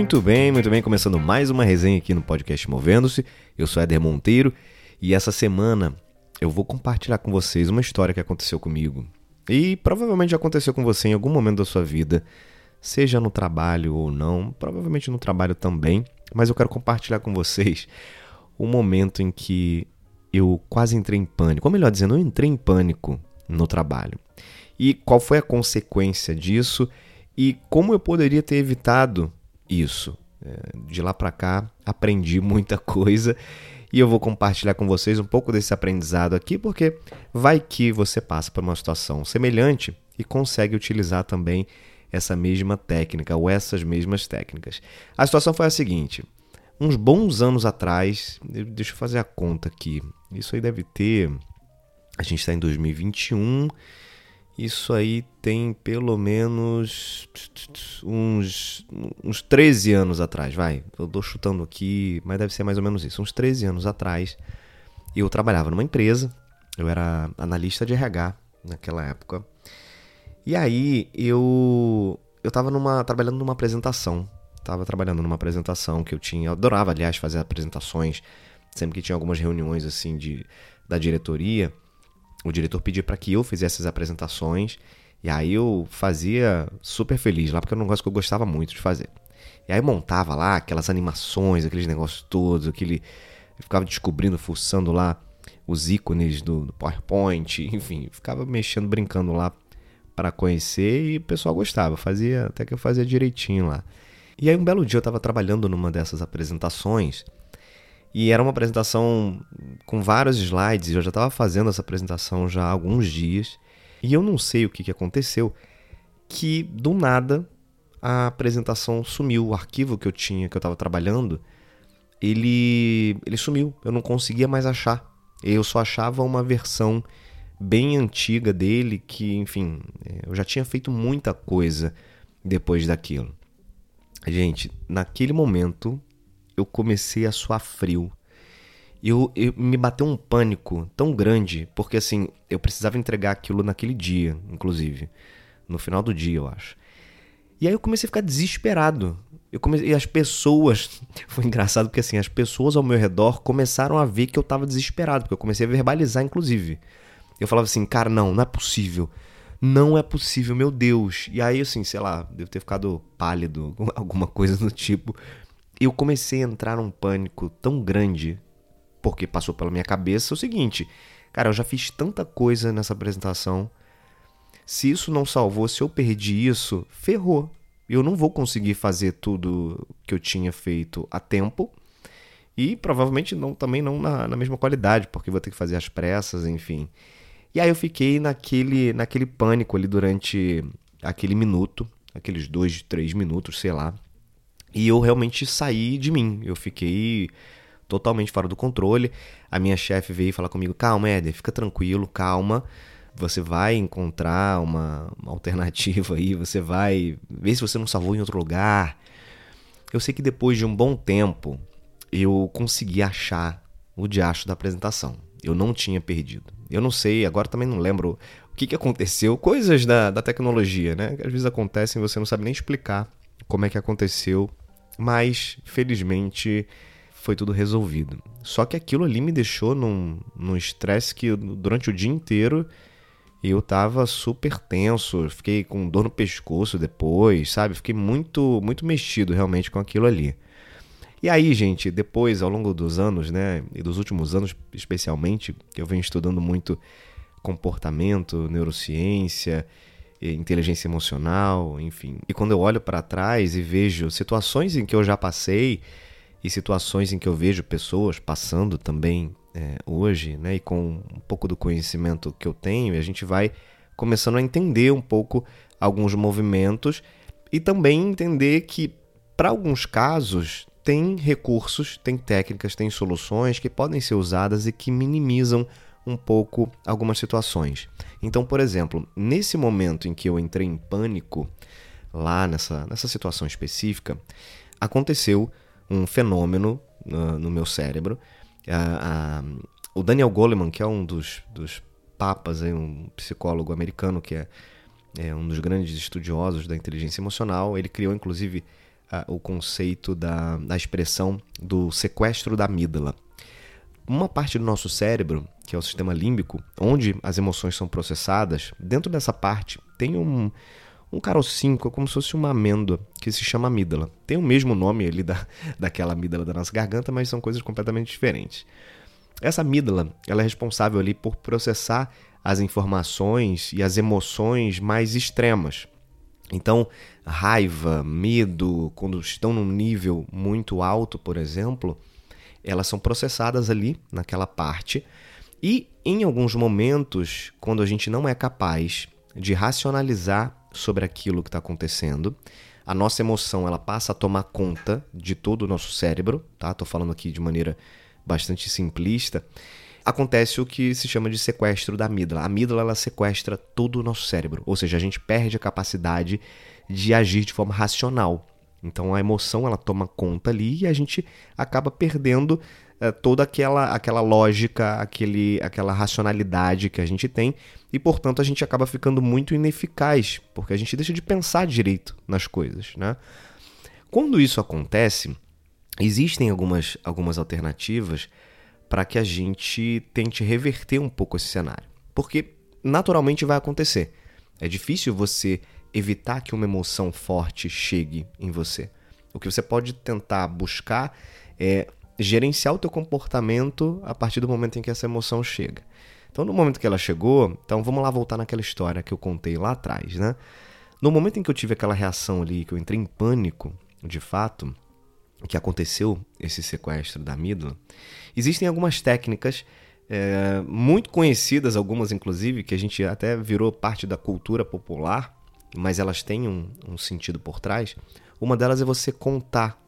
Muito bem, muito bem. Começando mais uma resenha aqui no podcast Movendo-se. Eu sou Éder Monteiro e essa semana eu vou compartilhar com vocês uma história que aconteceu comigo. E provavelmente já aconteceu com você em algum momento da sua vida, seja no trabalho ou não, provavelmente no trabalho também, mas eu quero compartilhar com vocês o momento em que eu quase entrei em pânico, ou melhor dizendo, eu entrei em pânico no trabalho. E qual foi a consequência disso e como eu poderia ter evitado isso. É, de lá para cá, aprendi muita coisa e eu vou compartilhar com vocês um pouco desse aprendizado aqui, porque vai que você passa por uma situação semelhante e consegue utilizar também essa mesma técnica ou essas mesmas técnicas. A situação foi a seguinte: uns bons anos atrás, deixa eu fazer a conta aqui, isso aí deve ter. A gente está em 2021 isso aí tem pelo menos uns, uns 13 anos atrás, vai. Eu tô chutando aqui, mas deve ser mais ou menos isso. Uns 13 anos atrás, eu trabalhava numa empresa, eu era analista de RH naquela época. E aí eu eu tava numa, trabalhando numa apresentação. Tava trabalhando numa apresentação que eu tinha. Eu adorava, aliás, fazer apresentações. Sempre que tinha algumas reuniões assim de, da diretoria o diretor pedia para que eu fizesse as apresentações. E aí eu fazia super feliz lá, porque era um negócio que eu gostava muito de fazer. E aí montava lá aquelas animações, aqueles negócios todos, aquele. Eu ficava descobrindo, fuçando lá os ícones do, do PowerPoint, enfim, ficava mexendo, brincando lá para conhecer e o pessoal gostava, fazia até que eu fazia direitinho lá. E aí um belo dia eu estava trabalhando numa dessas apresentações e era uma apresentação com vários slides, eu já estava fazendo essa apresentação já há alguns dias, e eu não sei o que, que aconteceu, que do nada a apresentação sumiu, o arquivo que eu tinha, que eu estava trabalhando, ele, ele sumiu, eu não conseguia mais achar. Eu só achava uma versão bem antiga dele, que, enfim, eu já tinha feito muita coisa depois daquilo. Gente, naquele momento eu comecei a suar frio. Eu, eu me bateu um pânico tão grande, porque assim, eu precisava entregar aquilo naquele dia, inclusive. No final do dia, eu acho. E aí eu comecei a ficar desesperado. Eu comecei, e as pessoas. Foi engraçado porque assim, as pessoas ao meu redor começaram a ver que eu tava desesperado, porque eu comecei a verbalizar, inclusive. Eu falava assim, cara, não, não é possível. Não é possível, meu Deus. E aí, assim, sei lá, devo ter ficado pálido, alguma coisa do tipo eu comecei a entrar num pânico tão grande, porque passou pela minha cabeça o seguinte: cara, eu já fiz tanta coisa nessa apresentação. Se isso não salvou, se eu perdi isso, ferrou. Eu não vou conseguir fazer tudo que eu tinha feito a tempo. E provavelmente não, também não na, na mesma qualidade, porque vou ter que fazer as pressas, enfim. E aí eu fiquei naquele, naquele pânico ali durante aquele minuto, aqueles dois, três minutos, sei lá. E eu realmente saí de mim. Eu fiquei totalmente fora do controle. A minha chefe veio falar comigo: calma, Éder, fica tranquilo, calma. Você vai encontrar uma, uma, alternativa aí, você vai ver se você não salvou em outro lugar. Eu sei que depois de um bom tempo eu consegui achar o diacho da apresentação. Eu não tinha perdido. Eu não sei, agora também não lembro o que, que aconteceu. Coisas da, da tecnologia, né? Que às vezes acontecem e você não sabe nem explicar como é que aconteceu mas, felizmente, foi tudo resolvido. Só que aquilo ali me deixou num estresse que durante o dia inteiro eu tava super tenso, fiquei com dor no pescoço depois, sabe? Fiquei muito, muito mexido realmente com aquilo ali. E aí, gente, depois, ao longo dos anos, né, e dos últimos anos especialmente, eu venho estudando muito comportamento, neurociência inteligência emocional, enfim. E quando eu olho para trás e vejo situações em que eu já passei e situações em que eu vejo pessoas passando também é, hoje, né, e com um pouco do conhecimento que eu tenho, a gente vai começando a entender um pouco alguns movimentos e também entender que para alguns casos tem recursos, tem técnicas, tem soluções que podem ser usadas e que minimizam um pouco algumas situações. Então, por exemplo, nesse momento em que eu entrei em pânico, lá nessa, nessa situação específica, aconteceu um fenômeno uh, no meu cérebro. Uh, uh, o Daniel Goleman, que é um dos, dos papas, aí, um psicólogo americano que é, é um dos grandes estudiosos da inteligência emocional, ele criou inclusive o conceito da, da expressão do sequestro da amígdala. Uma parte do nosso cérebro, que é o sistema límbico, onde as emoções são processadas, dentro dessa parte tem um, um carocinho, é como se fosse uma amêndoa, que se chama amígdala. Tem o mesmo nome ali da, daquela amígdala da nossa garganta, mas são coisas completamente diferentes. Essa amígdala ela é responsável ali por processar as informações e as emoções mais extremas. Então, raiva, medo, quando estão num nível muito alto, por exemplo, elas são processadas ali naquela parte. E em alguns momentos, quando a gente não é capaz de racionalizar sobre aquilo que está acontecendo, a nossa emoção ela passa a tomar conta de todo o nosso cérebro, tá? Tô falando aqui de maneira bastante simplista. Acontece o que se chama de sequestro da amígdala. A amígdala ela sequestra todo o nosso cérebro, ou seja, a gente perde a capacidade de agir de forma racional. Então a emoção ela toma conta ali e a gente acaba perdendo é, toda aquela, aquela lógica, aquele, aquela racionalidade que a gente tem e portanto a gente acaba ficando muito ineficaz porque a gente deixa de pensar direito nas coisas, né? Quando isso acontece, existem algumas, algumas alternativas para que a gente tente reverter um pouco esse cenário, porque naturalmente vai acontecer. É difícil você evitar que uma emoção forte chegue em você. O que você pode tentar buscar é gerenciar o teu comportamento a partir do momento em que essa emoção chega. Então, no momento que ela chegou, então vamos lá voltar naquela história que eu contei lá atrás, né? No momento em que eu tive aquela reação ali, que eu entrei em pânico, de fato, que aconteceu esse sequestro da amígdala, existem algumas técnicas é, muito conhecidas, algumas inclusive, que a gente até virou parte da cultura popular, mas elas têm um, um sentido por trás. Uma delas é você contar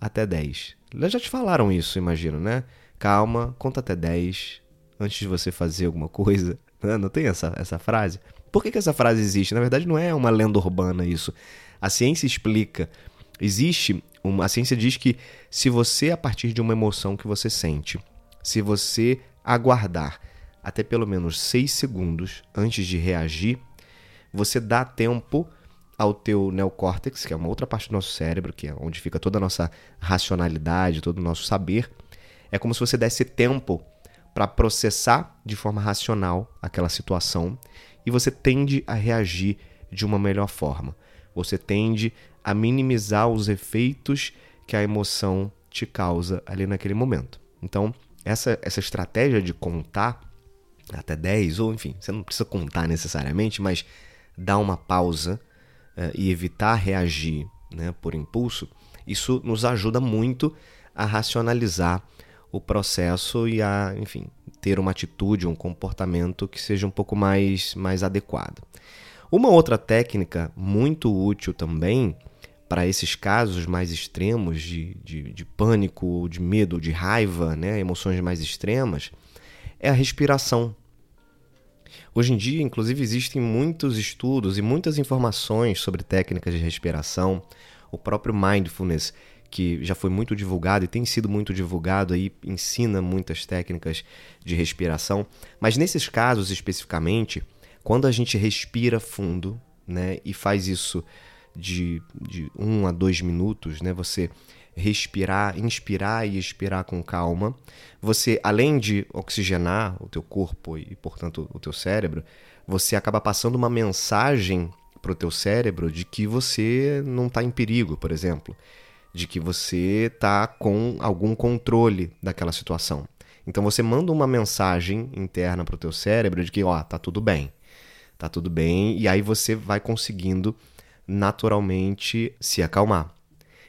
até 10. Elas já te falaram isso, imagino, né? Calma, conta até 10 antes de você fazer alguma coisa. Não tem essa, essa frase? Por que, que essa frase existe? Na verdade, não é uma lenda urbana isso. A ciência explica. Existe. Uma, a ciência diz que se você, a partir de uma emoção que você sente, se você aguardar até pelo menos 6 segundos antes de reagir, você dá tempo ao teu neocórtex, que é uma outra parte do nosso cérebro, que é onde fica toda a nossa racionalidade, todo o nosso saber. É como se você desse tempo para processar de forma racional aquela situação e você tende a reagir de uma melhor forma. Você tende a minimizar os efeitos que a emoção te causa ali naquele momento. Então, essa, essa estratégia de contar até 10, ou enfim, você não precisa contar necessariamente, mas dar uma pausa e evitar reagir né, por impulso, isso nos ajuda muito a racionalizar o processo e a, enfim, ter uma atitude, um comportamento que seja um pouco mais, mais adequado. Uma outra técnica muito útil também para esses casos mais extremos de, de, de pânico, de medo, de raiva, né, emoções mais extremas, é a respiração. Hoje em dia, inclusive, existem muitos estudos e muitas informações sobre técnicas de respiração. O próprio mindfulness, que já foi muito divulgado e tem sido muito divulgado aí, ensina muitas técnicas de respiração. Mas nesses casos especificamente, quando a gente respira fundo, né, e faz isso de, de um a dois minutos, né, você respirar, inspirar e expirar com calma. Você, além de oxigenar o teu corpo e, portanto, o teu cérebro, você acaba passando uma mensagem para o teu cérebro de que você não está em perigo, por exemplo, de que você está com algum controle daquela situação. Então você manda uma mensagem interna para o teu cérebro de que, ó, tá tudo bem, tá tudo bem, e aí você vai conseguindo naturalmente se acalmar.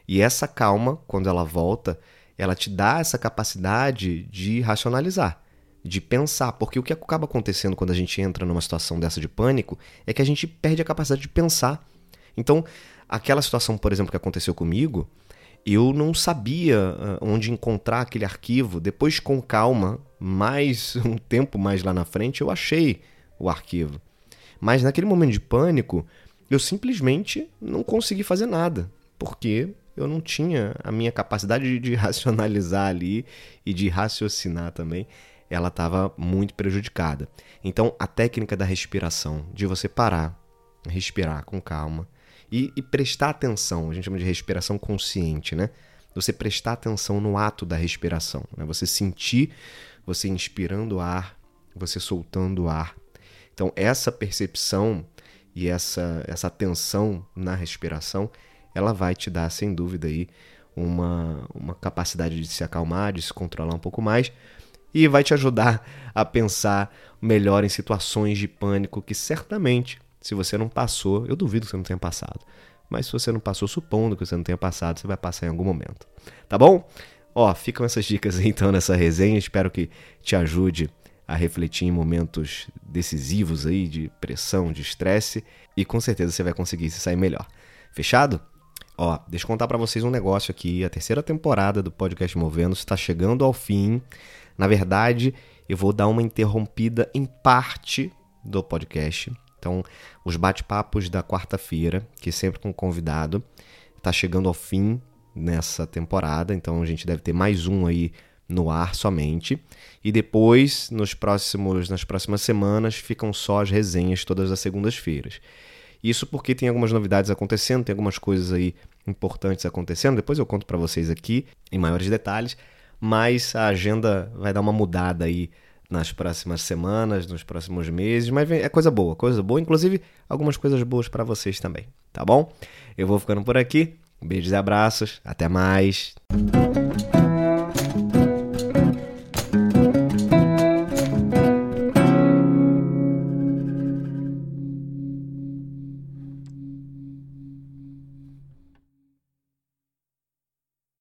E essa calma, quando ela volta, ela te dá essa capacidade de racionalizar, de pensar, porque o que acaba acontecendo quando a gente entra numa situação dessa de pânico é que a gente perde a capacidade de pensar. Então, aquela situação, por exemplo, que aconteceu comigo, eu não sabia ah, onde encontrar aquele arquivo. Depois, com calma, mais um tempo mais lá na frente, eu achei o arquivo. Mas naquele momento de pânico, eu simplesmente não consegui fazer nada, porque eu não tinha a minha capacidade de racionalizar ali e de raciocinar também, ela estava muito prejudicada. Então, a técnica da respiração, de você parar, respirar com calma E, e prestar atenção, a gente chama de respiração consciente, né? Você prestar atenção no ato da respiração, né? Você sentir você inspirando ar, você soltando ar. Então, essa percepção e essa, essa atenção na respiração, ela vai te dar, sem dúvida, aí, uma, uma capacidade de se acalmar, de se controlar um pouco mais e vai te ajudar a pensar melhor em situações de pânico que certamente, se você não passou, eu duvido que você não tenha passado, mas se você não passou, supondo que você não tenha passado, você vai passar em algum momento. Tá bom? Ó, ficam essas dicas aí, então nessa resenha, espero que te ajude a refletir em momentos decisivos aí de pressão, de estresse e com certeza você vai conseguir se sair melhor. Fechado? Ó, deixa eu contar para vocês um negócio aqui. A terceira temporada do podcast Movendo está chegando ao fim. Na verdade, eu vou dar uma interrompida em parte do podcast. Então, os bate-papos da quarta-feira, que sempre com convidado, está chegando ao fim nessa temporada. Então, a gente deve ter mais um aí no ar somente. E depois, nos próximos, nas próximas semanas, ficam só as resenhas todas as segundas-feiras. Isso porque tem algumas novidades acontecendo, tem algumas coisas aí importantes acontecendo. Depois eu conto para vocês aqui em maiores detalhes, mas a agenda vai dar uma mudada aí nas próximas semanas, nos próximos meses, mas é coisa boa, coisa boa, inclusive algumas coisas boas para vocês também, tá bom? Eu vou ficando por aqui. Beijos e abraços, até mais.